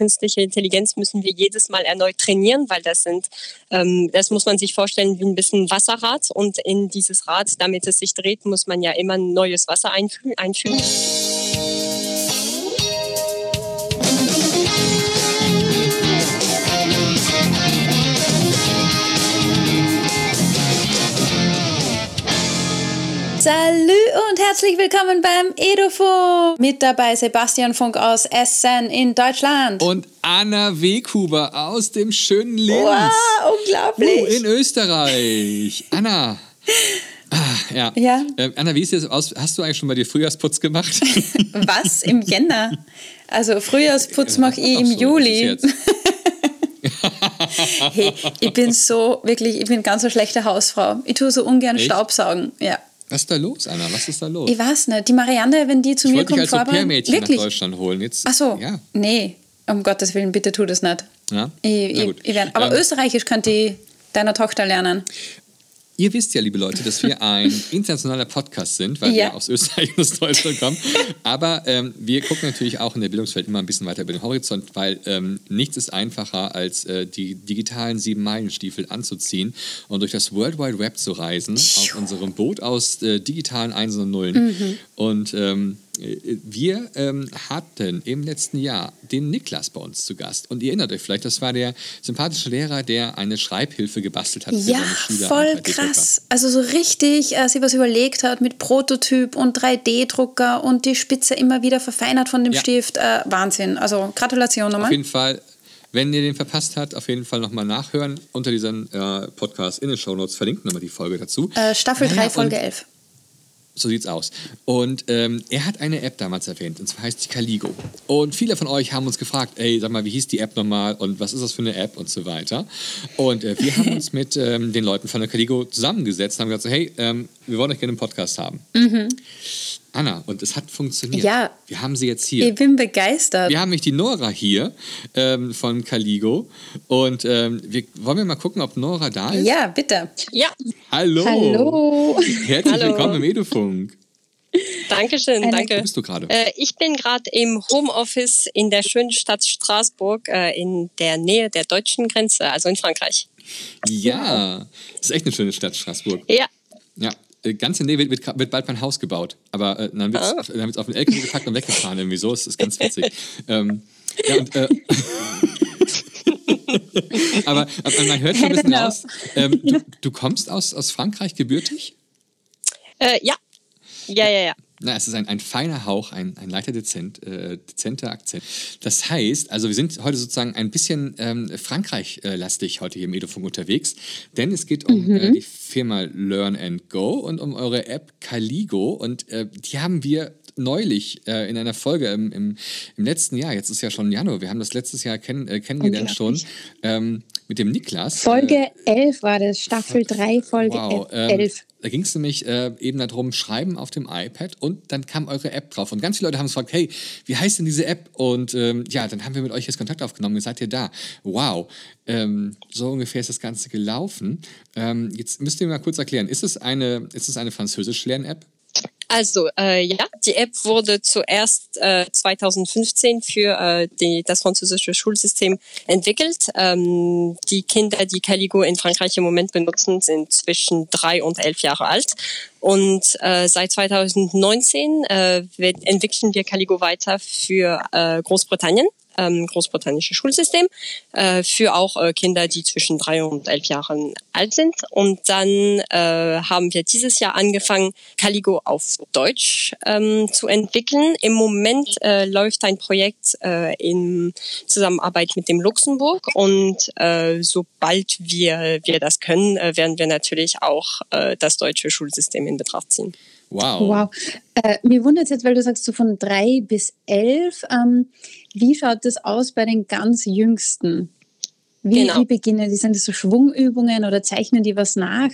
künstliche Intelligenz müssen wir jedes Mal erneut trainieren, weil das sind, ähm, das muss man sich vorstellen wie ein bisschen Wasserrad und in dieses Rad, damit es sich dreht, muss man ja immer neues Wasser einfügen. Salü und herzlich willkommen beim Edofunk. Mit dabei Sebastian Funk aus Essen in Deutschland. Und Anna Weghuber aus dem schönen Linz. Wow, unglaublich. Uh, in Österreich. Anna. Ah, ja. Ja. Ähm, Anna, wie ist es aus? Hast du eigentlich schon mal dir Frühjahrsputz gemacht? Was? Im Jänner? Also Frühjahrsputz mache ich Ach im so, Juli. das hey, ich bin so, wirklich, ich bin ganz eine schlechte Hausfrau. Ich tue so ungern Echt? Staubsaugen. Ja. Was ist da los, Anna? Was ist da los? Ich weiß nicht. Die Marianne, wenn die zu ich mir kommt, als vorbei. Au-pair-Mädchen nach Wirklich? Deutschland holen. Jetzt, Ach so. Ja. Nee, um Gottes Willen, bitte tu das nicht. Ja? Ich, Na ich, gut. ich werd, aber Ähm, Österreichisch könnte ich deiner Tochter lernen. Ihr wisst ja, liebe Leute, dass wir ein internationaler Podcast sind, weil Ja. wir aus Österreich und aus Deutschland kommen. Aber ähm, wir gucken natürlich auch in der Bildungswelt immer ein bisschen weiter über den Horizont, weil ähm, nichts ist einfacher, als äh, die digitalen Sieben-Meilen-Stiefel anzuziehen und durch das World Wide Web zu reisen auf unserem Boot aus äh, digitalen Einsen und Nullen. Und ähm, äh, wir ähm, hatten im letzten Jahr den Niklas bei uns zu Gast. Und ihr erinnert euch vielleicht, das war der sympathische Lehrer, der eine Schreibhilfe gebastelt hat Ja, voll 3D-Drucker. krass. Also so richtig, äh, sie was überlegt hat mit Prototyp und 3D-Drucker und die Spitze immer wieder verfeinert von dem Ja. Stift. Äh, Wahnsinn. Also Gratulation Auf nochmal. jeden Fall, wenn ihr den verpasst habt, auf jeden Fall nochmal nachhören. Unter diesem äh, Podcast in den Shownotes verlinkt nochmal die Folge dazu. Äh, Staffel Naja, 3, Folge und 11. So sieht's aus. Und ähm, er hat eine App damals erwähnt, und zwar heißt die Caligo. Und viele von euch haben uns gefragt, ey, sag mal, wie hieß die App nochmal und was ist das für eine App und so weiter. Und äh, wir haben uns mit ähm, den Leuten von der Caligo zusammengesetzt und haben gesagt, so, hey, ähm, wir wollen euch gerne einen Podcast haben. Anna, und es hat funktioniert. Ja. Wir haben sie jetzt hier. Ich bin begeistert. Wir haben nämlich die Nora hier ähm, von Caligo. Und ähm, wir, wollen wir mal gucken, ob Nora da ist? Ja, bitte. Ja, Hallo. Hallo. Herzlich Hallo. willkommen im Edufunk. Dankeschön, Eine- Wo danke. bist du gerade? Äh, ich bin gerade im Homeoffice in der schönen Stadt Straßburg äh, in der Nähe der deutschen Grenze, also in Frankreich. Ja, das ist echt eine schöne Stadt, Straßburg. Ja, Ja, ganz in der Nähe wird, wird, wird bald mein Haus gebaut. Aber äh, dann wird Ah. es auf den LKW gepackt und weggefahren irgendwie so. Das ist ganz witzig. ähm, ja, und, äh, aber, aber man hört schon ein bisschen Genau. raus. Ähm, du, du kommst aus, aus Frankreich gebürtig? äh, ja, ja, ja, ja. Na, es ist ein, ein feiner Hauch, ein, ein leichter dezent, äh, dezenter Akzent. Das heißt, also wir sind heute sozusagen ein bisschen ähm, Frankreich-lastig heute hier im Edofunk unterwegs, denn es geht um äh, die Firma Learn and Go und um eure App Caligo. Und äh, die haben wir neulich äh, in einer Folge im, im, im letzten Jahr, jetzt ist ja schon Januar, wir haben das letztes Jahr kenn, äh, kennengelernt schon ähm, mit dem Niklas. Folge 11 war das, Staffel 3, Folge Wow, 11. ähm, da ging es nämlich äh, eben darum, schreiben auf dem iPad und dann kam eure App drauf. Und ganz viele Leute haben uns gefragt, hey, wie heißt denn diese App? Und ähm, ja, dann haben wir mit euch jetzt Kontakt aufgenommen. Ihr seid ihr da. Wow. Ähm, so ungefähr ist das Ganze gelaufen. Ähm, jetzt müsst ihr mir mal kurz erklären, ist es eine, ist es eine Französisch-Lern-App? Also äh, ja, die App wurde zuerst äh, 2015 für äh, die, das französische Schulsystem entwickelt. Ähm, die Kinder, die Caligo in Frankreich im Moment benutzen, sind zwischen drei und elf Jahre alt. Und äh, seit 2019 äh, entwickeln wir Caligo weiter für äh, Großbritannien ähm, großbritannische Schulsystem äh, für auch äh, Kinder, die zwischen drei und elf Jahren alt sind. Und dann äh, haben wir dieses Jahr angefangen, Caligo auf Deutsch ähm, zu entwickeln. Im Moment äh, läuft ein Projekt äh, in Zusammenarbeit mit dem Luxemburg und äh, sobald wir, wir das können, äh, werden wir natürlich auch äh, das deutsche Schulsystem in Betracht ziehen. Wow. Wow. Äh, mir wundert es jetzt, weil du sagst, so von 3 bis 11. Ähm, wie schaut das aus bei den ganz Jüngsten? Wie, Genau. wie beginnen die? Sind das so Schwungübungen oder zeichnen die was nach?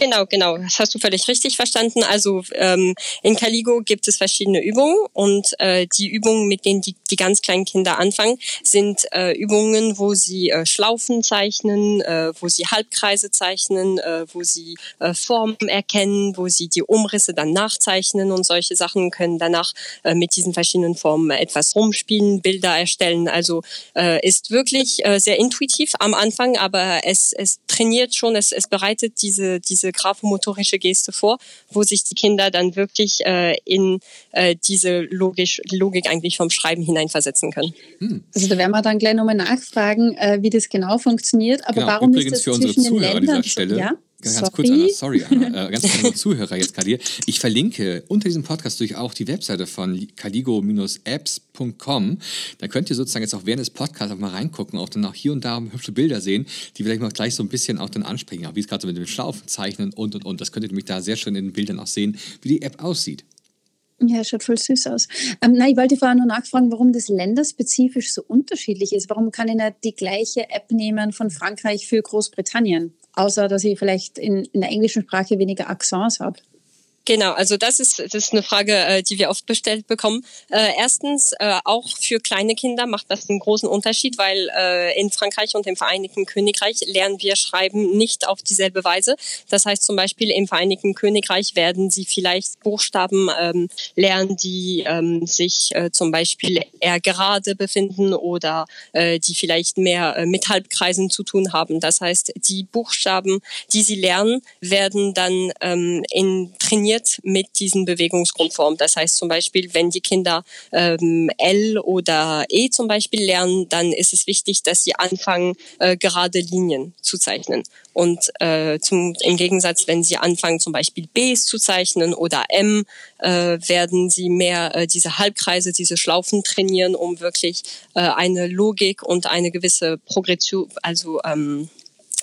Genau, genau. Das hast du völlig richtig verstanden. Also ähm, in Caligo gibt es verschiedene Übungen und äh, die Übungen, mit denen die, die ganz kleinen Kinder anfangen, sind äh, Übungen, wo sie äh, Schlaufen zeichnen, äh, wo sie Halbkreise zeichnen, äh, wo sie äh, Formen erkennen, wo sie die Umrisse dann nachzeichnen und solche Sachen können danach äh, mit diesen verschiedenen Formen etwas rumspielen, Bilder erstellen. Also äh, ist wirklich äh, sehr intuitiv am Anfang, aber es, es trainiert schon, es, es bereitet diese, diese graphomotorische Geste vor, wo sich die Kinder dann wirklich äh, in äh, diese Logisch, Logik eigentlich vom Schreiben hineinversetzen können. Hm. Also da werden wir dann gleich nochmal nachfragen, äh, wie das genau funktioniert. Aber genau. warum Übrigens ist das für unsere zwischen Zuhörer den Ländern? an dieser Stelle. Ja? Ganz Sorry. kurz, Anna, sorry, Anna, äh, ganz kurz Zuhörer jetzt gerade hier. Ich verlinke unter diesem Podcast durch auch die Webseite von caligo-apps.com. Da könnt ihr sozusagen jetzt auch während des Podcasts auch mal reingucken, auch dann auch hier und da hübsche Bilder sehen, die vielleicht mal gleich so ein bisschen auch dann ansprechen, auch wie es gerade so mit dem Schlaufen zeichnen und und und. Das könnt ihr nämlich da sehr schön in den Bildern auch sehen, wie die App aussieht. Ja, schaut voll süß aus. Ähm, na, ich wollte vorher nur nachfragen, warum das länderspezifisch so unterschiedlich ist. Warum kann ich nicht die gleiche App nehmen von Frankreich für Großbritannien? Außer, dass ich vielleicht in, in der englischen Sprache weniger Accents habe. Genau, also das ist, das ist eine Frage, äh, die wir oft bestellt bekommen. Äh, erstens, äh, auch für kleine Kinder macht das einen großen Unterschied, weil in Frankreich und im Vereinigten Königreich lernen wir Schreiben nicht auf dieselbe Weise. Das heißt zum Beispiel im Vereinigten Königreich werden sie vielleicht Buchstaben ähm, lernen, die ähm, sich zum Beispiel eher gerade befinden oder die vielleicht mehr mit Halbkreisen zu tun haben. Das heißt, die Buchstaben, die sie lernen, werden dann ähm, in trainiert mit diesen Bewegungsgrundformen. Das heißt zum Beispiel, wenn die Kinder ähm, L oder E zum Beispiel lernen, dann ist es wichtig, dass sie anfangen, äh, gerade Linien zu zeichnen. Und äh, zum, im Gegensatz, wenn sie anfangen, zum Beispiel Bs zu zeichnen oder M, äh, werden sie mehr äh, diese Halbkreise, diese Schlaufen trainieren, um wirklich äh, eine Logik und eine gewisse Progression, also ähm,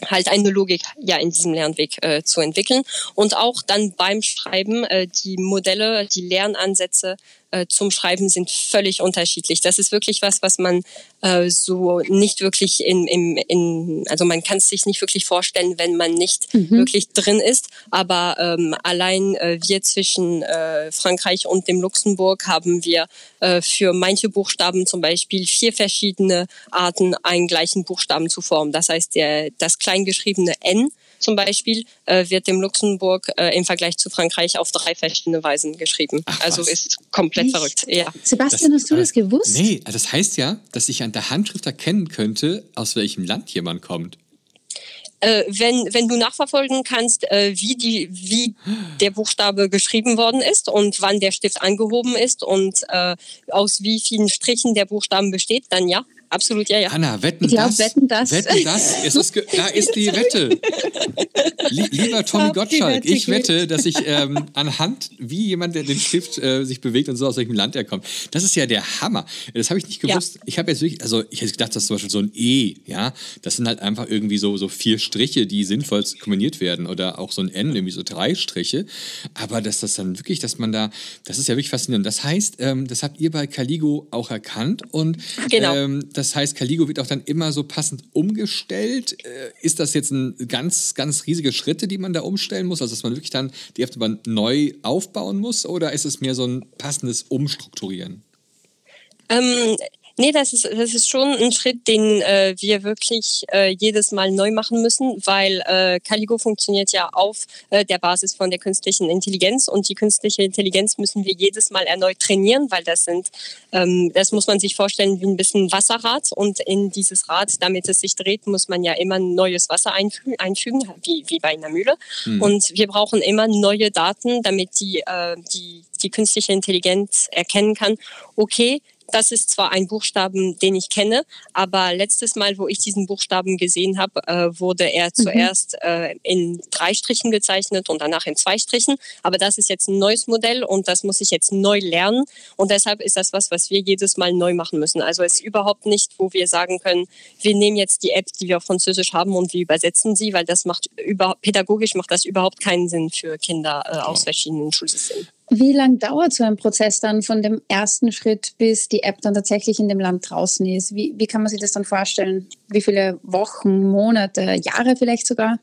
halt eine Logik ja in diesem Lernweg äh, zu entwickeln. Und auch dann beim Schreiben äh, die Modelle, die Lernansätze äh, zum Schreiben sind völlig unterschiedlich. Das ist wirklich was, was man äh, so nicht wirklich in, in, in also man kann es sich nicht wirklich vorstellen, wenn man nicht Mhm. wirklich drin ist. Aber ähm, allein äh, wir zwischen äh, Frankreich und dem Luxemburg haben wir äh, für manche Buchstaben zum Beispiel vier verschiedene Arten, einen gleichen Buchstaben zu formen. Das heißt, der, das kleingeschriebene N zum Beispiel äh, wird im Luxemburg äh, im Vergleich zu Frankreich auf drei verschiedene Weisen geschrieben. Ach, also was? ist komplett Echt? verrückt. Ja. Sebastian, hast du das gewusst? Nee, also das heißt ja, dass ich an der Handschrift erkennen könnte, aus welchem Land jemand kommt. Äh, wenn, wenn du nachverfolgen kannst, äh, wie, die, wie der Buchstabe geschrieben worden ist und wann der Stift angehoben ist und äh, aus wie vielen Strichen der Buchstaben besteht, dann ja, absolut ja, ja. Hanna, wetten Ich glaub, das? wetten das. Wetten das? Ist das da ist die Wette. Lie lieber Tommy Gottschalk, ich wette, dass ich ähm, anhand, wie jemand, der den Stift äh, sich bewegt und so aus welchem Land er kommt. Das ist ja der Hammer. Das habe ich nicht Ja. gewusst. Ich habe jetzt wirklich, also ich hätte gedacht, dass zum Beispiel so ein E, ja, das sind halt einfach irgendwie so, so vier Striche, die sinnvoll kombiniert werden oder auch so ein N, irgendwie so drei Striche. Aber dass das dann wirklich, dass man da, das ist ja wirklich faszinierend. Das heißt, ähm, das habt ihr bei Caligo auch erkannt und Genau. ähm, das heißt, Caligo wird auch dann immer so passend umgestellt. Äh, ist das jetzt ein ganz, ganz riesige Schritte, die man da umstellen muss? Also, dass man wirklich dann die aber neu aufbauen muss? Oder ist es mehr so ein passendes Umstrukturieren? Ähm, nee, das ist, das ist schon ein Schritt, den äh, wir wirklich äh, jedes Mal neu machen müssen, weil äh, Caligo funktioniert ja auf äh, der Basis von der künstlichen Intelligenz und die künstliche Intelligenz müssen wir jedes Mal erneut trainieren, weil das sind, ähm, das muss man sich vorstellen wie ein bisschen Wasserrad und in dieses Rad, damit es sich dreht, muss man ja immer neues Wasser einfü einfügen, wie, wie bei einer Mühle. Und wir brauchen immer neue Daten, damit die, äh, die, die künstliche Intelligenz erkennen kann, okay, das ist zwar ein Buchstaben, den ich kenne, aber letztes Mal, wo ich diesen Buchstaben gesehen habe, äh, wurde er zuerst äh, in drei Strichen gezeichnet und danach in zwei Strichen. Aber das ist jetzt ein neues Modell und das muss ich jetzt neu lernen. Und deshalb ist das was, was wir jedes Mal neu machen müssen. Also es ist überhaupt nicht, wo wir sagen können, wir nehmen jetzt die App, die wir auf Französisch haben und wir übersetzen sie, weil das macht über, pädagogisch macht das überhaupt keinen Sinn für Kinder äh, aus verschiedenen Schulsystemen. Wie lang dauert so ein Prozess dann von dem ersten Schritt, bis die App dann tatsächlich in dem Land draußen ist? Wie, wie kann man sich das dann vorstellen? Wie viele Wochen, Monate, Jahre vielleicht sogar?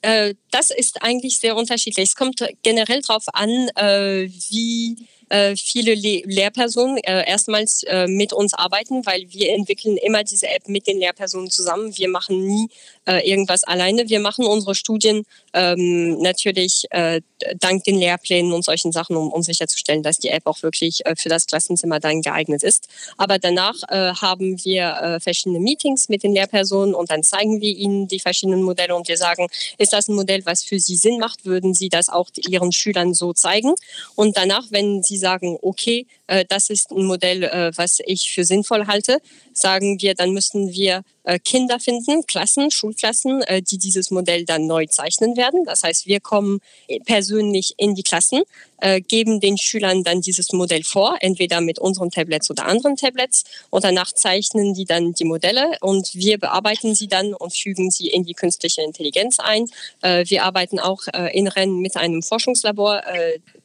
Äh, das ist eigentlich sehr unterschiedlich. Es kommt generell darauf an, äh, wie äh, viele Le Lehrpersonen äh, erstmals äh, mit uns arbeiten, weil wir entwickeln immer diese App mit den Lehrpersonen zusammen. Wir machen nie äh, irgendwas alleine. Wir machen unsere Studien ähm, natürlich äh, dank den Lehrplänen und solchen Sachen, um, um sicherzustellen, dass die App auch wirklich für das Klassenzimmer dann geeignet ist. Aber danach haben wir verschiedene Meetings mit den Lehrpersonen und dann zeigen wir ihnen die verschiedenen Modelle und wir sagen, ist das ein Modell, was für sie Sinn macht, würden sie das auch ihren Schülern so zeigen. Und danach, wenn sie sagen, okay, das ist ein Modell, äh, was ich für sinnvoll halte, sagen wir, dann müssen wir äh, Kinder finden, Klassen, Schulklassen, äh, die dieses Modell dann neu zeichnen werden. Das heißt, wir kommen persönlich in die Klassen, äh, geben den Schülern dann dieses Modell vor, entweder mit unseren Tablets oder anderen Tablets. Und danach zeichnen die dann die Modelle und wir bearbeiten sie dann und fügen sie in die künstliche Intelligenz ein. Wir arbeiten auch in Rennen mit einem Forschungslabor,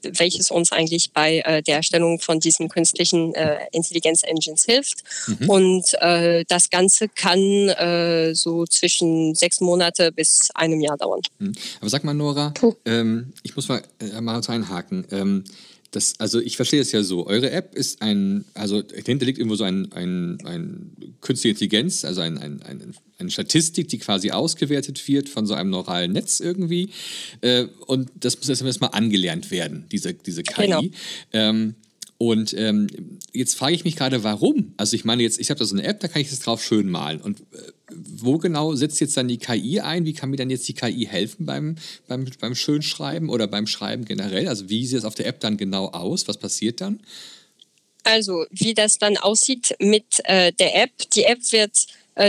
welches uns eigentlich bei der Erstellung von diesen künstlichen Intelligenz-Engines hilft. Mhm. Und das Ganze kann äh, so zwischen sechs Monate bis einem Jahr dauern. Hm. Aber sag mal, Nora, ähm, ich muss mal, äh, mal einhaken. Ähm, das, also ich verstehe es ja so. Eure App ist ein, also dahinter liegt irgendwo so ein, ein, ein künstliche Intelligenz, also ein, ein, ein, eine Statistik, die quasi ausgewertet wird von so einem neuralen Netz irgendwie. Äh, und das muss erstmal angelernt werden, diese, diese KI. Genau. Ähm, und ähm, jetzt frage ich mich gerade, warum? Also ich meine jetzt, ich habe da so eine App, da kann ich das drauf schön malen. Und äh, wo genau setzt jetzt dann die KI ein? Wie kann mir dann jetzt die KI helfen beim, beim, beim Schönschreiben oder beim Schreiben generell? Also wie sieht es auf der App dann genau aus? Was passiert dann? Also wie das dann aussieht mit äh, der App. Die App wird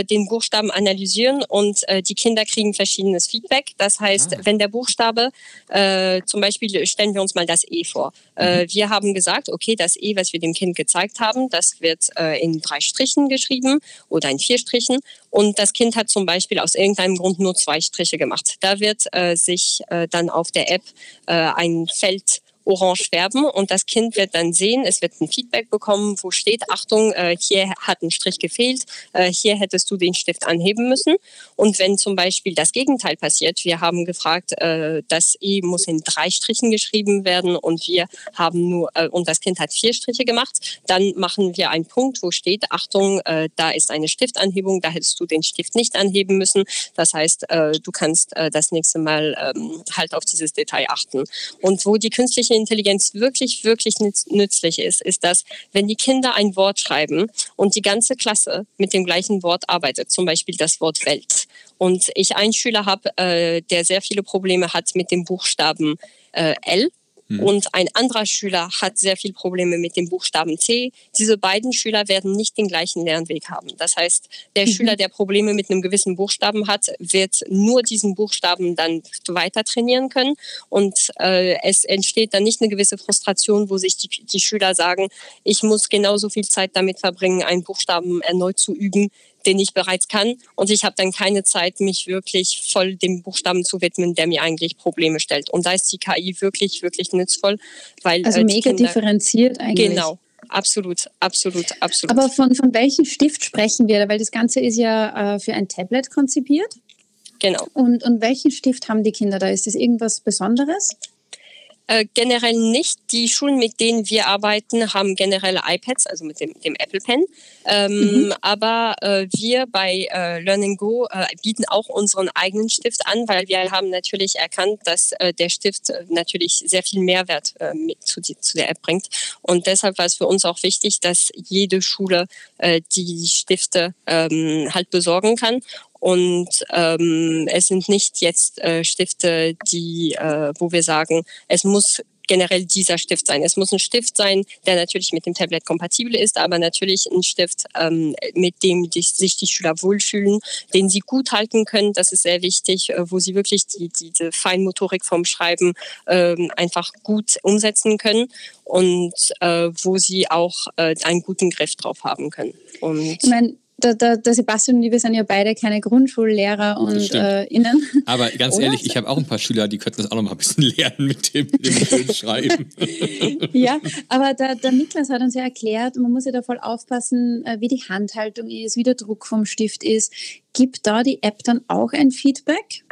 den Buchstaben analysieren und äh, die Kinder kriegen verschiedenes Feedback. Das heißt, ah. wenn der Buchstabe, äh, zum Beispiel stellen wir uns mal das E vor. Äh, mhm. wir haben gesagt, okay, das E, was wir dem Kind gezeigt haben, das wird äh, in drei Strichen geschrieben oder in vier Strichen. Und das Kind hat zum Beispiel aus irgendeinem Grund nur zwei Striche gemacht. Da wird äh, sich äh, dann auf der App äh, ein Feld orange färben und das Kind wird dann sehen, es wird ein Feedback bekommen, wo steht, Achtung, äh, hier hat ein Strich gefehlt, äh, hier hättest du den Stift anheben müssen. Und wenn zum Beispiel das Gegenteil passiert, wir haben gefragt, äh, das E muss in drei Strichen geschrieben werden und wir haben nur, und das Kind hat vier Striche gemacht, dann machen wir einen Punkt, wo steht, Achtung, da ist eine Stiftanhebung, da hättest du den Stift nicht anheben müssen. Das heißt, du kannst das nächste Mal ähm, halt auf dieses Detail achten. Und wo die künstliche Intelligenz wirklich, wirklich nützlich ist, ist, dass wenn die Kinder ein Wort schreiben und die ganze Klasse mit dem gleichen Wort arbeitet, zum Beispiel das Wort Welt, und ich einen Schüler habe, äh, der sehr viele Probleme hat mit dem Buchstaben äh, L, Mhm. Und ein anderer Schüler hat sehr viel Probleme mit dem Buchstaben C. Diese beiden Schüler werden nicht den gleichen Lernweg haben. Das heißt, der mhm. Schüler, der Probleme mit einem gewissen Buchstaben hat, wird nur diesen Buchstaben dann weiter trainieren können. Und äh, es entsteht dann nicht eine gewisse Frustration, wo sich die, die Schüler sagen, ich muss genauso viel Zeit damit verbringen, einen Buchstaben erneut zu üben, den ich bereits kann. Und ich habe dann keine Zeit, mich wirklich voll dem Buchstaben zu widmen, der mir eigentlich Probleme stellt. Und da ist die KI wirklich, wirklich nützvoll. Weil, also äh, mega Kinder, differenziert eigentlich. Genau. Absolut, absolut, absolut. Aber von, von welchem Stift sprechen wir? Weil das Ganze ist ja äh, für ein Tablet konzipiert. Genau. Und, und welchen Stift haben die Kinder da? Ist das irgendwas Besonderes? Äh, generell nicht. Die Schulen, mit denen wir arbeiten, haben generelle iPads, also mit dem, dem Apple Pen. Ähm, mhm. Aber äh, wir bei äh, Learning Go äh, bieten auch unseren eigenen Stift an, weil wir haben natürlich erkannt, dass äh, der Stift natürlich sehr viel Mehrwert mit zu, die, zu der App bringt. Und deshalb war es für uns auch wichtig, dass jede Schule die Stifte ähm, halt besorgen kann. Und ähm, es sind nicht jetzt äh, Stifte, die, äh, wo wir sagen, es muss generell dieser Stift sein. Es muss ein Stift sein, der natürlich mit dem Tablet kompatibel ist, aber natürlich ein Stift, ähm, mit dem die, sich die Schüler wohlfühlen, den sie gut halten können. Das ist sehr wichtig, äh, wo sie wirklich die, diese Feinmotorik vom Schreiben ähm, einfach gut umsetzen können und äh, wo sie auch äh, einen guten Griff drauf haben können. Und ich meine, der, der, der, Sebastian und ich, wir sind ja beide keine Grundschullehrer und äh, innen. Aber ganz ehrlich, ich habe auch ein paar Schüler, die könnten das auch noch mal ein bisschen lernen mit dem, mit dem Schreiben. ja, aber der, der Niklas hat uns ja erklärt, man muss ja da voll aufpassen, äh, wie die Handhaltung ist, wie der Druck vom Stift ist. Gibt da die App dann auch ein Feedback?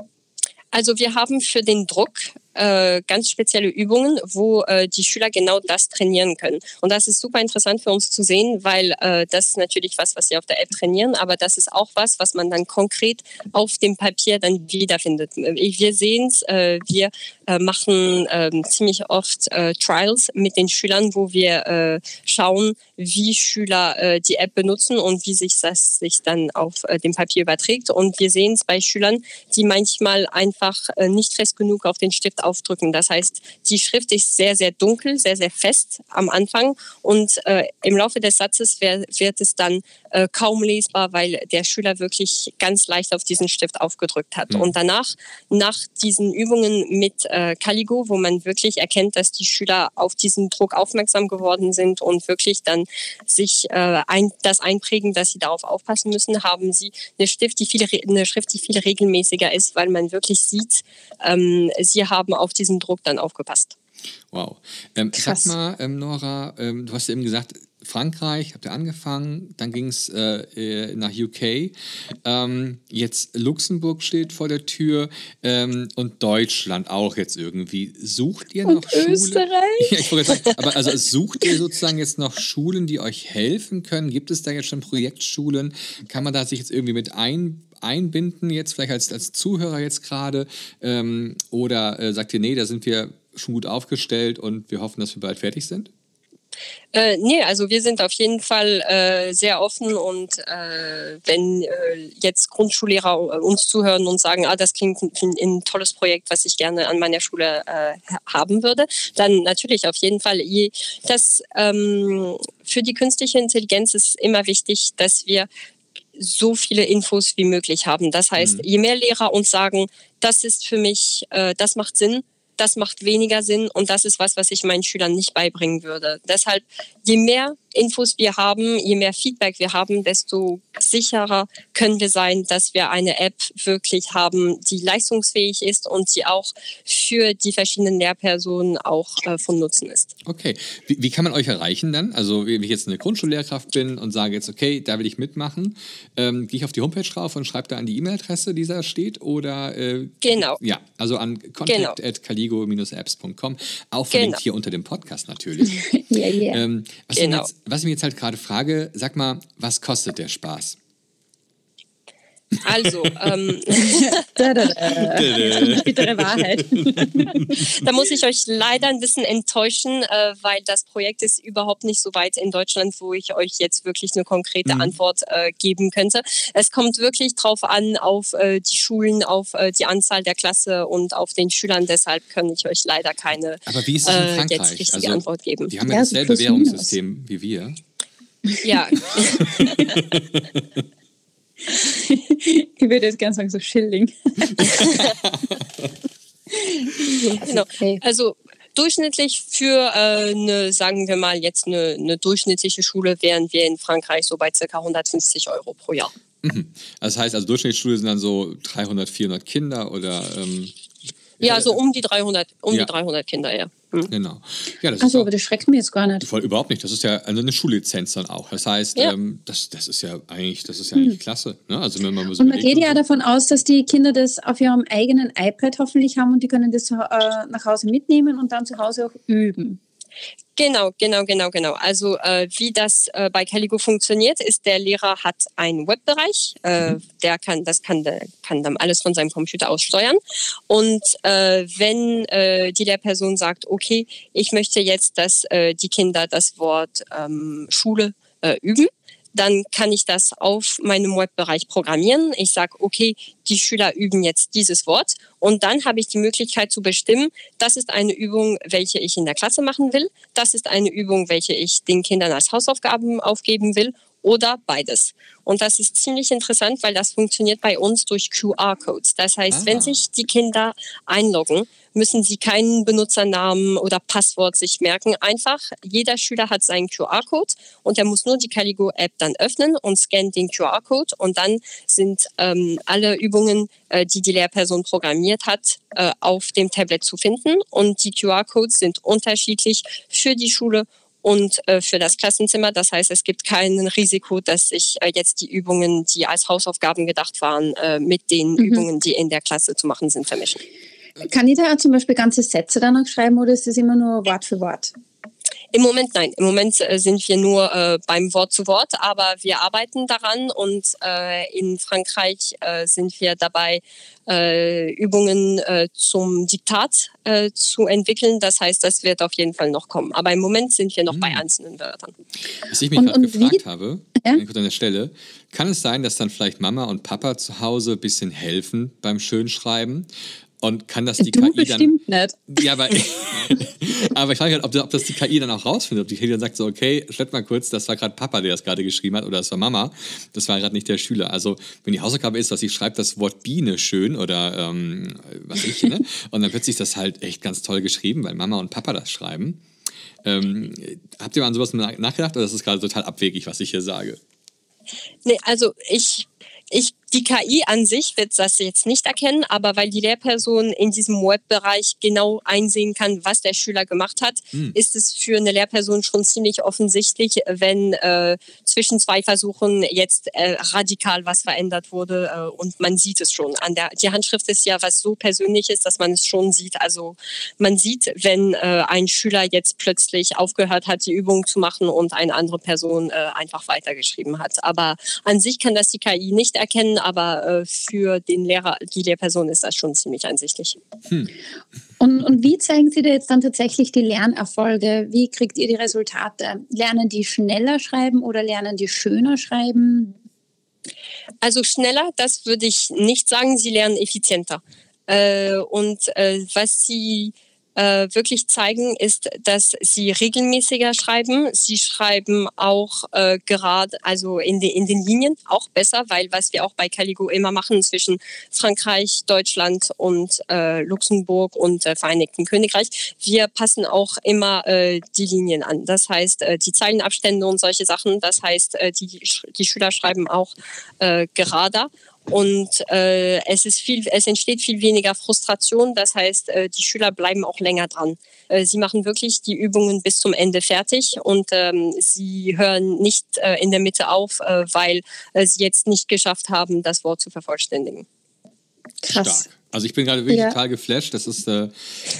Also wir haben für den Druck äh, ganz spezielle Übungen, wo äh, die Schüler genau das trainieren können. Und das ist super interessant für uns zu sehen, weil äh, das ist natürlich was, was sie auf der App trainieren, aber das ist auch was, was man dann konkret auf dem Papier dann wiederfindet. Wir sehen es, äh, wir äh, machen äh, ziemlich oft äh, Trials mit den Schülern, wo wir äh, schauen, wie Schüler äh, die App benutzen und wie sich das sich dann auf äh, dem Papier überträgt. Und wir sehen es bei Schülern, die manchmal einfach äh, nicht fest genug auf den Stift aufdrücken. Das heißt, die Schrift ist sehr, sehr dunkel, sehr, sehr fest am Anfang und äh, im Laufe des Satzes wär, wird es dann äh, kaum lesbar, weil der Schüler wirklich ganz leicht auf diesen Stift aufgedrückt hat. Mhm. Und danach, nach diesen Übungen mit äh, Caligo, wo man wirklich erkennt, dass die Schüler auf diesen Druck aufmerksam geworden sind und wirklich dann sich äh, ein, das einprägen, dass sie darauf aufpassen müssen, haben sie eine Schrift, die viel, eine Schrift, die viel regelmäßiger ist, weil man wirklich sieht, ähm, sie haben auf diesen Druck dann aufgepasst. Wow. Ähm, sag mal, ähm, Nora, ähm, du hast eben gesagt, Frankreich habt ihr angefangen, dann ging es äh, nach UK. Ähm, jetzt Luxemburg steht vor der Tür ähm, und Deutschland auch jetzt irgendwie. Sucht ihr noch und Schulen? Österreich? Ja, ich wollte sagen, aber also sucht ihr sozusagen jetzt noch Schulen, die euch helfen können? Gibt es da jetzt schon Projektschulen? Kann man da sich jetzt irgendwie mit ein, einbinden, jetzt vielleicht als, als Zuhörer jetzt gerade? Ähm, oder äh, sagt ihr, nee, da sind wir schon gut aufgestellt und wir hoffen, dass wir bald fertig sind? Äh, nee, also wir sind auf jeden Fall äh, sehr offen und äh, wenn äh, jetzt Grundschullehrer uns zuhören und sagen, ah, das klingt ein, ein tolles Projekt, was ich gerne an meiner Schule äh, haben würde, dann natürlich auf jeden Fall. Das ähm, für die künstliche Intelligenz ist immer wichtig, dass wir so viele Infos wie möglich haben. Das heißt, mhm. je mehr Lehrer uns sagen, das ist für mich, äh, das macht Sinn, das macht weniger Sinn und das ist was, was ich meinen Schülern nicht beibringen würde. Deshalb, je mehr Infos wir haben, je mehr Feedback wir haben, desto sicherer können wir sein, dass wir eine App wirklich haben, die leistungsfähig ist und die auch für die verschiedenen Lehrpersonen auch äh, von Nutzen ist. Okay, wie, wie, kann man euch erreichen dann? Also wenn ich jetzt eine Grundschullehrkraft bin und sage jetzt, okay, da will ich mitmachen, ähm, gehe ich auf die Homepage drauf und schreibe da an die E-Mail-Adresse, die da steht oder? Äh, genau. Ja, also an contact@caligo-apps.com, auch verlinkt genau. hier unter dem Podcast natürlich. ja, ja. Ähm, was, genau. jetzt, was ich mir jetzt halt gerade frage, sag mal, was kostet der Spaß? Also, ähm, bittere Wahrheit. da muss ich euch leider ein bisschen enttäuschen, äh, weil das Projekt ist überhaupt nicht so weit in Deutschland, wo ich euch jetzt wirklich eine konkrete mhm. Antwort äh, geben könnte. Es kommt wirklich drauf an, auf äh, die Schulen, auf äh, die Anzahl der Klasse und auf den Schülern. Deshalb kann ich euch leider keine Aber wie ist es in äh, jetzt richtige also, Antwort geben. Die haben ja, ja dasselbe Währungssystem wie wir. Ja. ich würde jetzt gerne sagen, so Schilling. genau. Also durchschnittlich für äh, eine, sagen wir mal jetzt eine, eine, durchschnittliche Schule wären wir in Frankreich so bei ca. 150 Euro pro Jahr. Mhm. Das heißt, also Durchschnittsschule sind dann so 300, 400 Kinder oder ähm, ja, so um die 300, um ja. die 300 Kinder, ja. Mhm. Genau. Ja, das Achso, aber das schreckt mir jetzt gar nicht. Voll überhaupt nicht. Das ist ja eine Schullizenz dann auch. Das heißt, ja. ähm, das, das ist ja eigentlich, das ist ja eigentlich mhm. klasse. Ne? Also wenn man so und man geht ja so. davon aus, dass die Kinder das auf ihrem eigenen iPad hoffentlich haben und die können das äh, nach Hause mitnehmen und dann zu Hause auch üben. Genau, genau, genau, genau. Also äh, wie das äh, bei Caligo funktioniert, ist der Lehrer hat einen Webbereich, äh, mhm. der kann das kann, der, kann dann alles von seinem Computer aus steuern. Und äh, wenn äh, die Lehrperson sagt, okay, ich möchte jetzt, dass äh, die Kinder das Wort ähm, Schule üben, dann kann ich das auf meinem Webbereich programmieren. Ich sage, okay, die Schüler üben jetzt dieses Wort und dann habe ich die Möglichkeit zu bestimmen, das ist eine Übung, welche ich in der Klasse machen will, das ist eine Übung, welche ich den Kindern als Hausaufgaben aufgeben will oder beides. Und das ist ziemlich interessant, weil das funktioniert bei uns durch QR-Codes. Das heißt, ah. wenn sich die Kinder einloggen, müssen sie keinen Benutzernamen oder Passwort sich merken. Einfach, jeder Schüler hat seinen QR-Code und er muss nur die Caligo-App dann öffnen und scannt den QR-Code und dann sind ähm, alle Übungen, äh, die die Lehrperson programmiert hat, äh, auf dem Tablet zu finden. Und die QR-Codes sind unterschiedlich für die Schule und äh, für das Klassenzimmer. Das heißt, es gibt kein Risiko, dass sich äh, jetzt die Übungen, die als Hausaufgaben gedacht waren, äh, mit den mhm. Übungen, die in der Klasse zu machen sind, vermischen. Kann ich da zum Beispiel ganze Sätze danach schreiben oder ist das immer nur Wort für Wort? Im Moment nein. Im Moment äh, sind wir nur äh, beim Wort zu Wort, aber wir arbeiten daran und äh, in Frankreich äh, sind wir dabei, äh, Übungen äh, zum Diktat zu entwickeln. Das heißt, das wird auf jeden Fall noch kommen. Aber im Moment sind wir noch hm. bei einzelnen Wörtern. Was ich mich gerade gefragt wie? habe, ja? an der Stelle, kann es sein, dass dann vielleicht Mama und Papa zu Hause ein bisschen helfen beim Schönschreiben? Und kann das die du KI bestimmt dann. Nicht. Ja, aber, aber ich frage halt, ob, ob, das die KI dann auch rausfindet. Ob die KI dann sagt so, okay, schreibt mal kurz, das war gerade Papa, der das gerade geschrieben hat, oder das war Mama. Das war gerade nicht der Schüler. Also, wenn die Hausaufgabe ist, dass ich schreibe das Wort Biene schön oder ähm, was ich, ne? Und dann plötzlich ist das halt echt ganz toll geschrieben, weil Mama und Papa das schreiben. Ähm, habt ihr mal an sowas nachgedacht oder ist das gerade total abwegig, was ich hier sage? Nee, also ich ich, die KI an sich wird das jetzt nicht erkennen, aber weil die Lehrperson in diesem Webbereich genau einsehen kann, was der Schüler gemacht hat, hm. ist es für eine Lehrperson schon ziemlich offensichtlich, wenn äh, zwischen zwei Versuchen jetzt äh, radikal was verändert wurde äh, und man sieht es schon. An der, die Handschrift ist ja was so Persönliches, dass man es schon sieht. Also man sieht, wenn äh, ein Schüler jetzt plötzlich aufgehört hat, die Übung zu machen und eine andere Person äh, einfach weitergeschrieben hat. Aber an sich kann das die KI nicht erkennen, aber äh, für den Lehrer, die Lehrperson ist das schon ziemlich einsichtig. Hm. Und, und wie zeigen Sie da jetzt dann tatsächlich die Lernerfolge? Wie kriegt ihr die Resultate? Lernen die schneller schreiben oder lernen die schöner schreiben? Also schneller, das würde ich nicht sagen. Sie lernen effizienter. Äh, und äh, was sie äh, wirklich zeigen, ist, dass sie regelmäßiger schreiben. Sie schreiben auch äh, gerade, also in, de, in den Linien auch besser, weil was wir auch bei Caligo immer machen zwischen Frankreich, Deutschland und äh, Luxemburg und äh, Vereinigten Königreich, wir passen auch immer äh, die Linien an. Das heißt, äh, die Zeilenabstände und solche Sachen. Das heißt, äh, die, die Schüler schreiben auch äh, gerader und äh, es, ist viel, es entsteht viel weniger Frustration. Das heißt, äh, die Schüler bleiben auch länger dran. Äh, sie machen wirklich die Übungen bis zum Ende fertig und ähm, sie hören nicht äh, in der Mitte auf, äh, weil äh, sie jetzt nicht geschafft haben, das Wort zu vervollständigen. Krass. Stark. Also ich bin gerade wirklich ja. total geflasht. Das ist äh,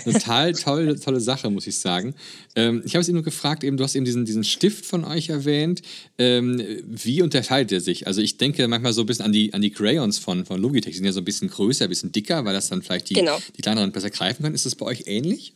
eine total tolle, tolle Sache, muss ich sagen. Ähm, ich habe es eben nur gefragt, eben, du hast eben diesen, diesen Stift von euch erwähnt. Ähm, wie unterscheidet er sich? Also ich denke manchmal so ein bisschen an die, an die Crayons von, von Logitech. Die sind ja so ein bisschen größer, ein bisschen dicker, weil das dann vielleicht die, genau. die kleineren besser greifen können. Ist das bei euch ähnlich?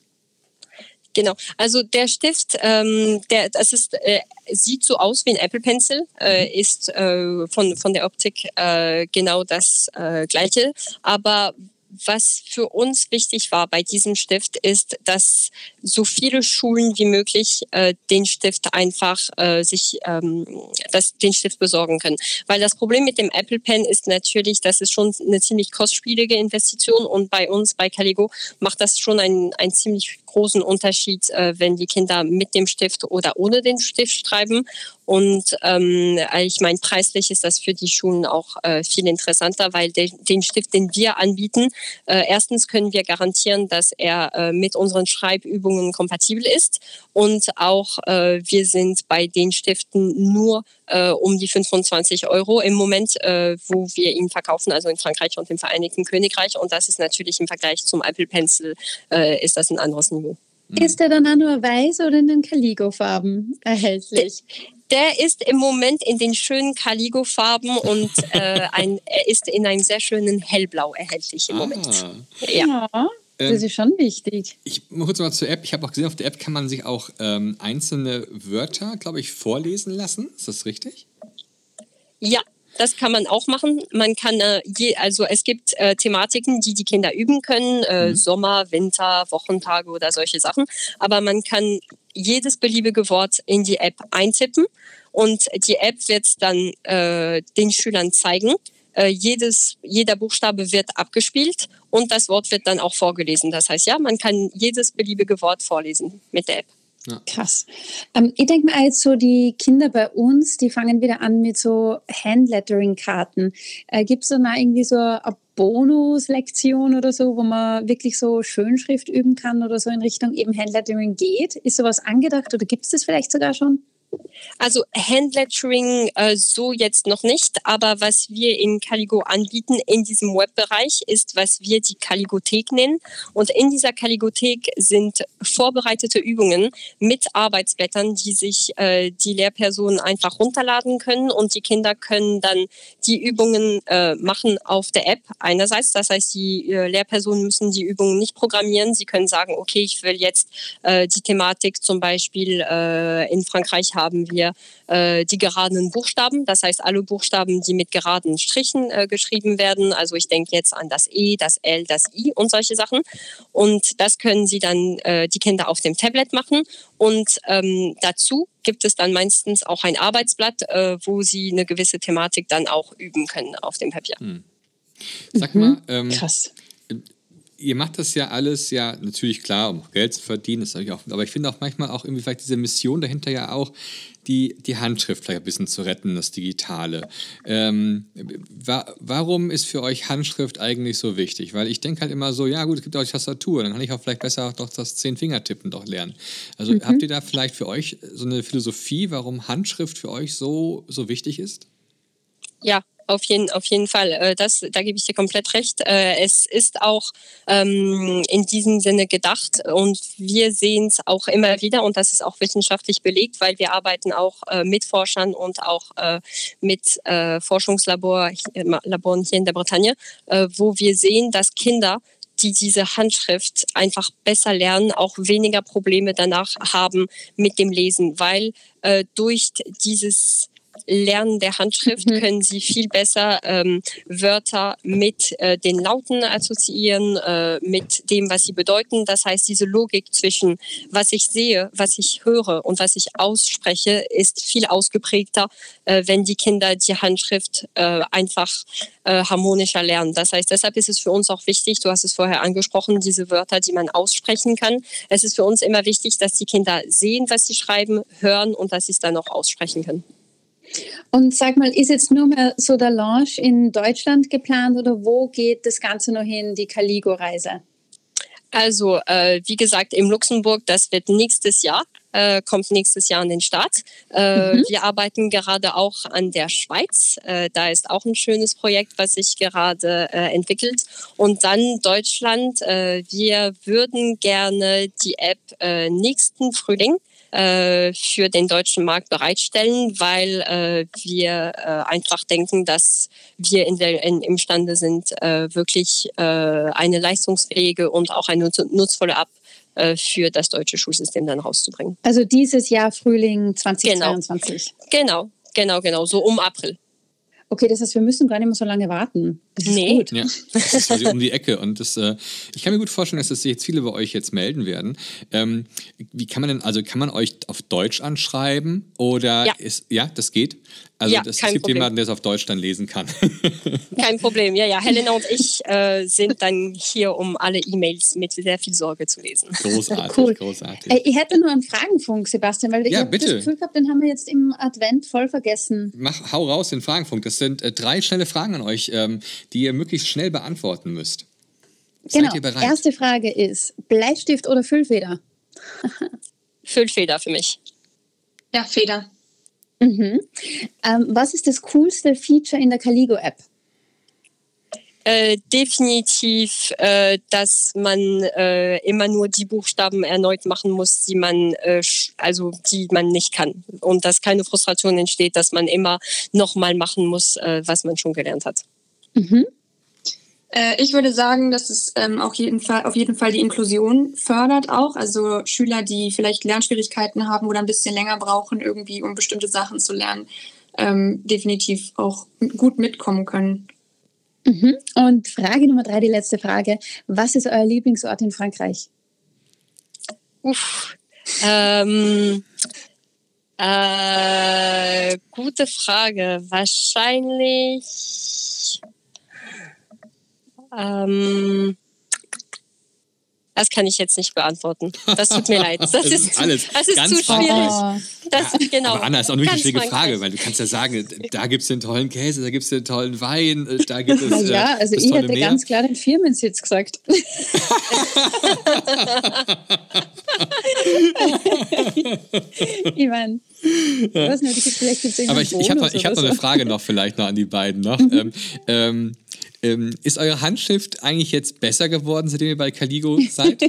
Genau, also der Stift, ähm, der, das ist, äh, sieht so aus wie ein Apple Pencil, äh, mhm. ist äh, von, von der Optik äh, genau das äh, gleiche, aber was für uns wichtig war bei diesem Stift, ist, dass so viele Schulen wie möglich äh, den Stift einfach äh, sich ähm, das, den Stift besorgen können. Weil das Problem mit dem Apple Pen ist natürlich, dass es schon eine ziemlich kostspielige Investition und bei uns bei Caligo macht das schon einen, einen ziemlich großen Unterschied, äh, wenn die Kinder mit dem Stift oder ohne den Stift schreiben. Und ähm, ich meine, preislich ist das für die Schulen auch äh, viel interessanter, weil de, den Stift, den wir anbieten, äh, erstens können wir garantieren, dass er äh, mit unseren Schreibübungen kompatibel ist. Und auch äh, wir sind bei den Stiften nur äh, um die 25 Euro im Moment, äh, wo wir ihn verkaufen, also in Frankreich und im Vereinigten Königreich. Und das ist natürlich im Vergleich zum Apple Pencil, äh, ist das ein anderes Niveau. Ist der dann auch nur weiß oder in den Caligo-Farben erhältlich? Der ist im Moment in den schönen Caligo-Farben und äh, ein, er ist in einem sehr schönen Hellblau erhältlich im ah. Moment. Ja. ja. Das ist schon wichtig. Ich kurz mal zur App. Ich habe auch gesehen, auf der App kann man sich auch ähm, einzelne Wörter, glaube ich, vorlesen lassen. Ist das richtig? Ja, das kann man auch machen. Man kann, äh, je, also es gibt äh, Thematiken, die die Kinder üben können, äh, mhm. Sommer, Winter, Wochentage oder solche Sachen. Aber man kann jedes beliebige Wort in die App eintippen und die App wird dann äh, den Schülern zeigen. Äh, jedes, jeder Buchstabe wird abgespielt und das Wort wird dann auch vorgelesen. Das heißt, ja, man kann jedes beliebige Wort vorlesen mit der App. Ja. Krass. Ähm, ich denke mir jetzt so, die Kinder bei uns, die fangen wieder an mit so Handlettering-Karten. Äh, Gibt es da mal irgendwie so eine Bonuslektion oder so, wo man wirklich so Schönschrift üben kann oder so in Richtung eben Handlettering geht? Ist sowas angedacht oder gibt es das vielleicht sogar schon? Also Handlettering äh, so jetzt noch nicht, aber was wir in Caligo anbieten in diesem Webbereich ist, was wir die Caligothek nennen. Und in dieser Caligothek sind vorbereitete Übungen mit Arbeitsblättern, die sich äh, die Lehrpersonen einfach runterladen können und die Kinder können dann die Übungen äh, machen auf der App einerseits. Das heißt, die äh, Lehrpersonen müssen die Übungen nicht programmieren. Sie können sagen, okay, ich will jetzt äh, die Thematik zum Beispiel äh, in Frankreich haben wir äh, die geraden Buchstaben. Das heißt, alle Buchstaben, die mit geraden Strichen äh, geschrieben werden. Also ich denke jetzt an das E, das L, das I und solche Sachen. Und das können Sie dann äh, die Kinder auf dem Tablet machen. Und ähm, dazu gibt es dann meistens auch ein Arbeitsblatt, äh, wo Sie eine gewisse Thematik dann auch üben können auf dem Papier. Hm. Sag mhm. mal, ähm, krass ihr macht das ja alles ja natürlich klar, um Geld zu verdienen, das ich auch, aber ich finde auch manchmal auch irgendwie vielleicht diese Mission dahinter ja auch, die, die Handschrift vielleicht ein bisschen zu retten, das Digitale. Ähm, wa warum ist für euch Handschrift eigentlich so wichtig? Weil ich denke halt immer so, ja gut, es gibt auch Tastatur, dann kann ich auch vielleicht besser doch das Zehn-Finger-Tippen doch lernen. Also mhm. habt ihr da vielleicht für euch so eine Philosophie, warum Handschrift für euch so, so wichtig ist? Ja, auf jeden, auf jeden Fall. Äh, das, da gebe ich dir komplett recht. Äh, es ist auch ähm, in diesem Sinne gedacht und wir sehen es auch immer wieder und das ist auch wissenschaftlich belegt, weil wir arbeiten auch äh, mit Forschern und auch äh, mit äh, Forschungslaboren hier in der Bretagne, äh, wo wir sehen, dass Kinder die diese Handschrift einfach besser lernen, auch weniger Probleme danach haben mit dem Lesen, weil äh, durch dieses Lernen der Handschrift mhm. können Sie viel besser ähm, Wörter mit äh, den Lauten assoziieren, äh, mit dem, was sie bedeuten. Das heißt, diese Logik zwischen was ich sehe, was ich höre und was ich ausspreche, ist viel ausgeprägter, äh, wenn die Kinder die Handschrift äh, einfach äh, harmonischer lernen. Das heißt, deshalb ist es für uns auch wichtig, du hast es vorher angesprochen, diese Wörter, die man aussprechen kann. Es ist für uns immer wichtig, dass die Kinder sehen, was sie schreiben, hören und dass sie es dann auch aussprechen können. Und sag mal, ist jetzt nur mehr so der Launch in Deutschland geplant oder wo geht das Ganze noch hin, die Caligo-Reise? Also, äh, wie gesagt, im Luxemburg, das wird nächstes Jahr, äh, kommt nächstes Jahr an den Start. Äh, mhm. Wir arbeiten gerade auch an der Schweiz. Äh, da ist auch ein schönes Projekt, was sich gerade äh, entwickelt. Und dann Deutschland. Äh, wir würden gerne die App nächsten Frühling äh, für den deutschen Markt bereitstellen, weil äh, wir äh, einfach denken, dass wir in der, in, imstande sind, äh, wirklich äh, eine leistungsfähige und auch eine nutzvolle App für das deutsche Schulsystem dann rauszubringen. Also dieses Jahr Frühling 2022. Genau, genau, genau, genau so um April. Okay, das heißt, wir müssen gar nicht mehr so lange warten. Das ist nee. gut. Ja, das ist quasi um die Ecke. Und das, äh, ich kann mir gut vorstellen, dass das jetzt viele bei euch jetzt melden werden. Ähm, wie kann man denn, also kann man euch auf Deutsch anschreiben? Oder ja, ist, ja das geht? Also ja, das, es gibt Problem. jemanden, der es auf Deutsch dann lesen kann. kein Problem, ja, ja. Helena und ich äh, sind dann hier, um alle E-Mails mit sehr viel Sorge zu lesen. Großartig, cool. großartig. Äh, ich hätte nur einen Fragenfunk, Sebastian, weil ja, ich bitte. das Gefühl habe, den haben wir jetzt im Advent voll vergessen. Mach, hau raus den Fragenfunk. Das sind äh, drei schnelle Fragen an euch, ähm, die ihr möglichst schnell beantworten müsst. Genau. Seid ihr bereit? Erste Frage ist: Bleistift oder Füllfeder? Füllfeder für mich. Ja, Feder. Mhm. Ähm, was ist das coolste Feature in der Caligo-App? Äh, definitiv, äh, dass man äh, immer nur die Buchstaben erneut machen muss, die man äh, also die man nicht kann und dass keine Frustration entsteht, dass man immer noch mal machen muss, äh, was man schon gelernt hat. Mhm. Äh, ich würde sagen, dass es ähm, auch jeden Fall, auf jeden Fall die Inklusion fördert auch. Also Schüler, die vielleicht Lernschwierigkeiten haben oder ein bisschen länger brauchen, irgendwie, um bestimmte Sachen zu lernen, ähm, definitiv auch gut mitkommen können. Mhm. Und Frage Nummer drei, die letzte Frage. Was ist euer Lieblingsort in Frankreich? Uff. Ähm, äh, gute Frage. Wahrscheinlich ähm, Das kann ich jetzt nicht beantworten. Das tut mir leid. Das, Das ist, ist alles das ist ganz zu schwierig. Frankreich. Das, genau. Aber Anna, ist auch eine Ganz wichtige Frankreich. Frage, weil du kannst ja sagen, da gibt es den tollen Käse, da gibt es den tollen Wein, äh, da gibt es Na äh, ja, also das ich hätte Meer. ganz klar den Firmensitz gesagt. ich meine, ich weiß nicht, vielleicht Aber ich, ich habe noch, hab noch eine Frage noch vielleicht noch an die beiden noch. ähm, ähm, ähm, ist eure Handschrift eigentlich jetzt besser geworden, seitdem ihr bei Caligo seid?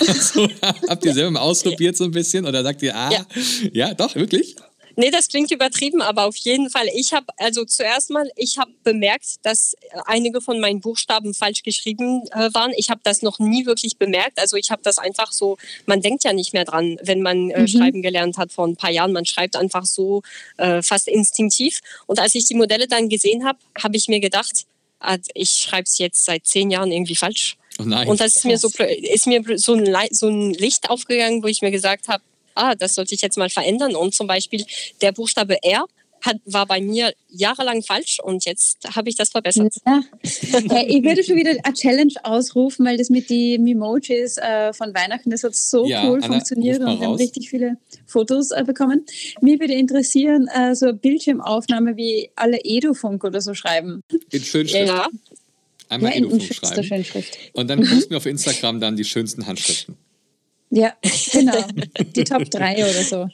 also, habt ihr selber mal ausprobiert so ein bisschen oder sagt ihr, ah, ja, Ja. doch, wirklich? Nee, das klingt übertrieben, aber auf jeden Fall. Ich habe also zuerst mal, ich habe bemerkt, dass einige von meinen Buchstaben falsch geschrieben äh, waren. Ich habe das noch nie wirklich bemerkt. Also ich habe das einfach so, man denkt ja nicht mehr dran, wenn man äh, schreiben gelernt hat vor ein paar Jahren. Man schreibt einfach so äh, fast instinktiv. Und als ich die Modelle dann gesehen habe, habe ich mir gedacht, ich schreibe es jetzt seit zehn Jahren irgendwie falsch. Oh nein. Und das ist mir so ist mir so ein, Lei- so ein Licht aufgegangen, wo ich mir gesagt habe, ah, das sollte ich jetzt mal verändern. Und zum Beispiel der Buchstabe R hat, war bei mir jahrelang falsch und jetzt habe ich das verbessert. Ja. Hey, ich würde schon wieder eine Challenge ausrufen, weil das mit den Memojis äh, von Weihnachten, das hat so Ja, cool Anna, funktioniert und wir haben richtig viele Fotos äh, bekommen. Mir würde interessieren, äh, so eine Bildschirmaufnahme wie alle Edufunk oder so schreiben. In Schönschrift. Ja, Einmal ja, Edufunk schönster schreiben. Schönschrift. Und dann posten wir auf Instagram dann die schönsten Handschriften. Ja, genau. Die Top 3 oder so.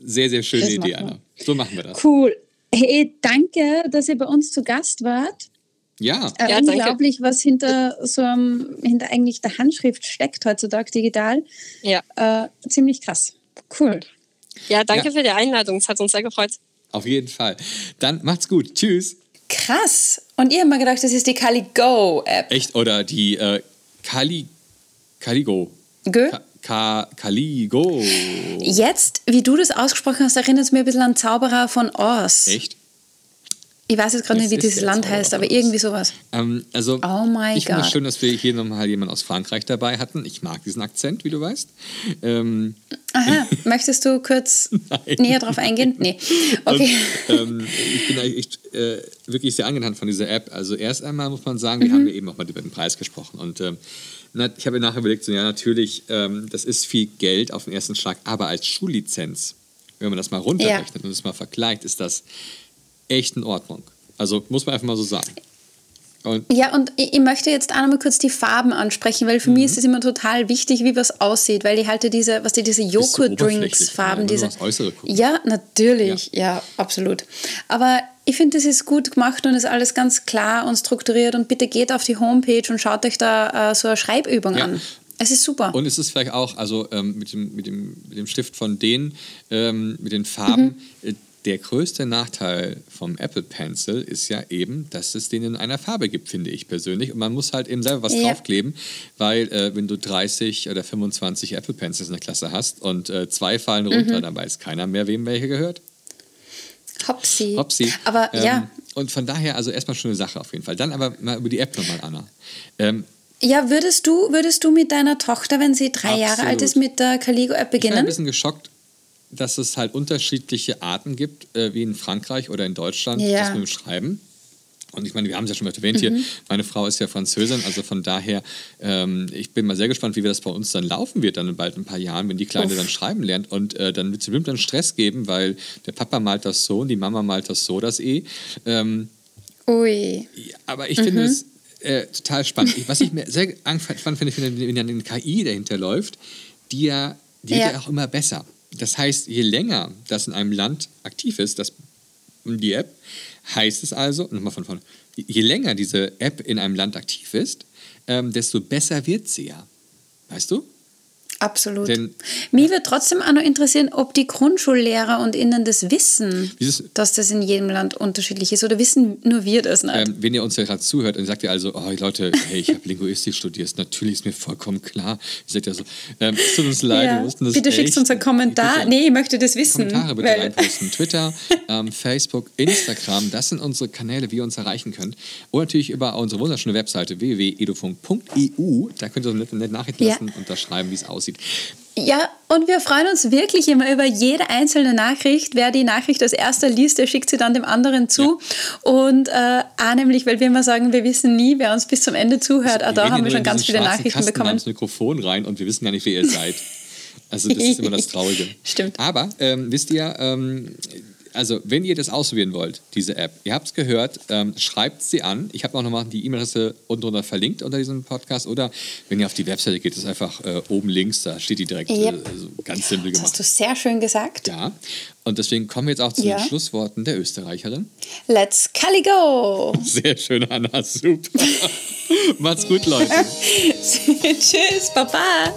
Sehr, sehr schöne Das Idee. Anna. So machen wir das. Cool. Hey, danke, dass ihr bei uns zu Gast wart. Ja, Äh, Ja, danke. unglaublich, was hinter so einem, hinter eigentlich der Handschrift steckt heutzutage digital. ja. Äh, ziemlich krass. Cool. ja danke Ja. für die Einladung. Es hat uns sehr gefreut. auf jeden Fall. Dann macht's gut. Tschüss. Krass. Und ihr habt mir gedacht, das ist die Caligo-App. Echt? Oder die äh, Kali, Kaligo. Gell? Ka, Ka, Kaligo. Jetzt, wie du das ausgesprochen hast, erinnert es mir ein bisschen an Zauberer von Oz. Echt? Ich weiß jetzt gerade nicht, wie dieses Land heißt, aber irgendwie sowas. Ähm, also, Oh my ich finde es God. schön, dass wir hier nochmal jemanden aus Frankreich dabei hatten. Ich mag diesen Akzent, wie du weißt. Ähm, Aha, möchtest du kurz näher drauf eingehen? Nee. Okay. Und, ähm, ich bin eigentlich echt, äh, wirklich sehr angetan von dieser App. Also erst einmal muss man sagen, wir haben ja eben auch mal über den Preis gesprochen. Und ähm, ich habe nachher überlegt, so, ja natürlich, ähm, das ist viel Geld auf den ersten Schlag, aber als Schullizenz, wenn man das mal runterrechnet und das mal vergleicht, ist das echt in Ordnung. Also muss man einfach mal so sagen. Und Ja, und ich, möchte jetzt auch noch mal kurz die Farben ansprechen, weil für Mhm. mich ist es immer total wichtig, wie was aussieht, weil ich halte diese, was die diese Joghurt-Drinks-Farben, diese. ja, nur das Äußere gucken. Ja, natürlich, ja, absolut. Aber ich finde, das ist gut gemacht und ist alles ganz klar und strukturiert und bitte geht auf die Homepage und schaut euch da äh, so eine Schreibübung Ja. an. Es ist super. Und es ist vielleicht auch, also ähm, mit, dem, mit, dem, mit dem Stift von denen, ähm, mit den Farben, äh, der größte Nachteil vom Apple Pencil ist ja eben, dass es den in einer Farbe gibt, finde ich persönlich. Und man muss halt eben selber was Ja. draufkleben, weil äh, wenn du 30 oder 25 Apple Pencils in der Klasse hast und äh, zwei fallen runter, dann weiß keiner mehr, wem welche gehört. Hopsi. Hopsi. Aber Ähm, ja, Und von daher, also erstmal schon eine Sache auf jeden Fall. Dann aber mal über die App nochmal, Anna. Ähm, ja, würdest du, würdest du mit deiner Tochter, wenn sie drei Jahre alt Absolut. ist, mit der Caligo-App Ich war ein beginnen? bisschen geschockt, dass es halt unterschiedliche Arten gibt, äh, wie in Frankreich oder in Deutschland, Ja. das mit dem Schreiben. Und ich meine, wir haben es ja schon mal erwähnt hier, meine Frau ist ja Französin, also von daher, ähm, ich bin mal sehr gespannt, wie das bei uns dann laufen wird, dann in bald ein paar Jahren, wenn die Kleine Uff. dann schreiben lernt. Und äh, dann wird es bestimmt dann Stress geben, weil der Papa malt das so und die Mama malt das so, das E. Ähm, Ui. aber ich finde es äh, total spannend. Was ich mir sehr spannend finde, finde, wenn dann eine KI dahinter läuft, die ja, die Ja. wird ja auch immer besser. Das heißt, je länger das in einem Land aktiv ist, das, die App, heißt es also, nochmal von vorne, je länger diese App in einem Land aktiv ist, ähm, desto besser wird sie ja. Weißt du? Absolut. Denn- Mich würde trotzdem auch noch interessieren, ob die Grundschullehrer und Ihnen das wissen, Dieses- dass das in jedem Land unterschiedlich ist. Oder wissen nur wir das nicht? Ähm, wenn ihr uns ja gerade zuhört und sagt ihr also, oh Leute, hey, ich habe Linguistik studiert, natürlich ist mir vollkommen klar. Ihr seid ja so, ähm, es tut uns leid, Ja. wir mussten das Bitte schickt echt- uns einen Kommentar. Bitte- Nee, ich möchte das wissen. Kommentare bitte weil- reinposten. Twitter, ähm, Facebook, Instagram, das sind unsere Kanäle, wie ihr uns erreichen könnt. Und natürlich über unsere wunderschöne Webseite www.edufunk.eu. Da könnt ihr uns eine nette, Nachricht Ja. lassen und da schreiben, wie es aussieht. Aussieht. Ja, und wir freuen uns wirklich immer über jede einzelne Nachricht. Wer die Nachricht als erster liest, der schickt sie dann dem anderen zu. Ja. Und äh, auch nämlich, weil wir immer sagen, wir wissen nie, wer uns bis zum Ende zuhört. Also, auch da haben wir schon ganz viele Nachrichten Kasten bekommen. ins Mikrofon rein und wir wissen gar nicht, wer ihr seid. Also das ist immer das Traurige. Stimmt. Aber ähm, wisst ihr, ähm, also wenn ihr das ausprobieren wollt, diese App, ihr habt es gehört, ähm, schreibt sie an. Ich habe auch nochmal die E-Mail-Adresse unten drunter verlinkt unter diesem Podcast. Oder wenn ihr auf die Webseite geht, ist einfach äh, oben links, da steht die direkt yep. äh, also ganz simpel gemacht. Das hast du sehr schön gesagt. Ja, und deswegen kommen wir jetzt auch zu ja. den Schlussworten der Österreicherin. Let's Cali go! Sehr schön, Anna, super. Macht's gut, Leute. Tschüss, Baba.